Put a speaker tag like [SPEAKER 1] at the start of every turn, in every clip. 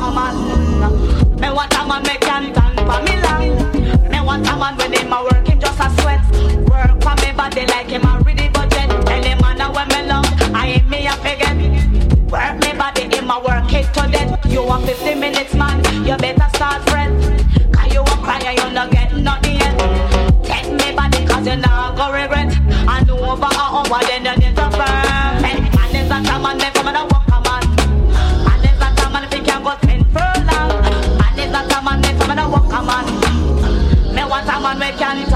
[SPEAKER 1] a man. Me want a man me can stand for me long. Me want a man when him a work him just a sweat. Work for me body like him a ready budget. Any man a when me long, I ain't me a forget. Work me body him a work it to death. You want 50 minutes man, you better start fret. Cause you a cry you not get nothing yet. Take me body cause you not go regret. And over a hour then you need to burn. Man is a man me come and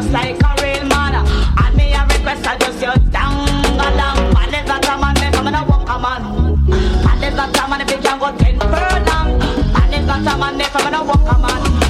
[SPEAKER 1] just like a real man. And me a request I just you down along. Man is that a man, me come and a walk a man. Is that a man if you can go ten furlong. Man is that man, me come and a walk a man.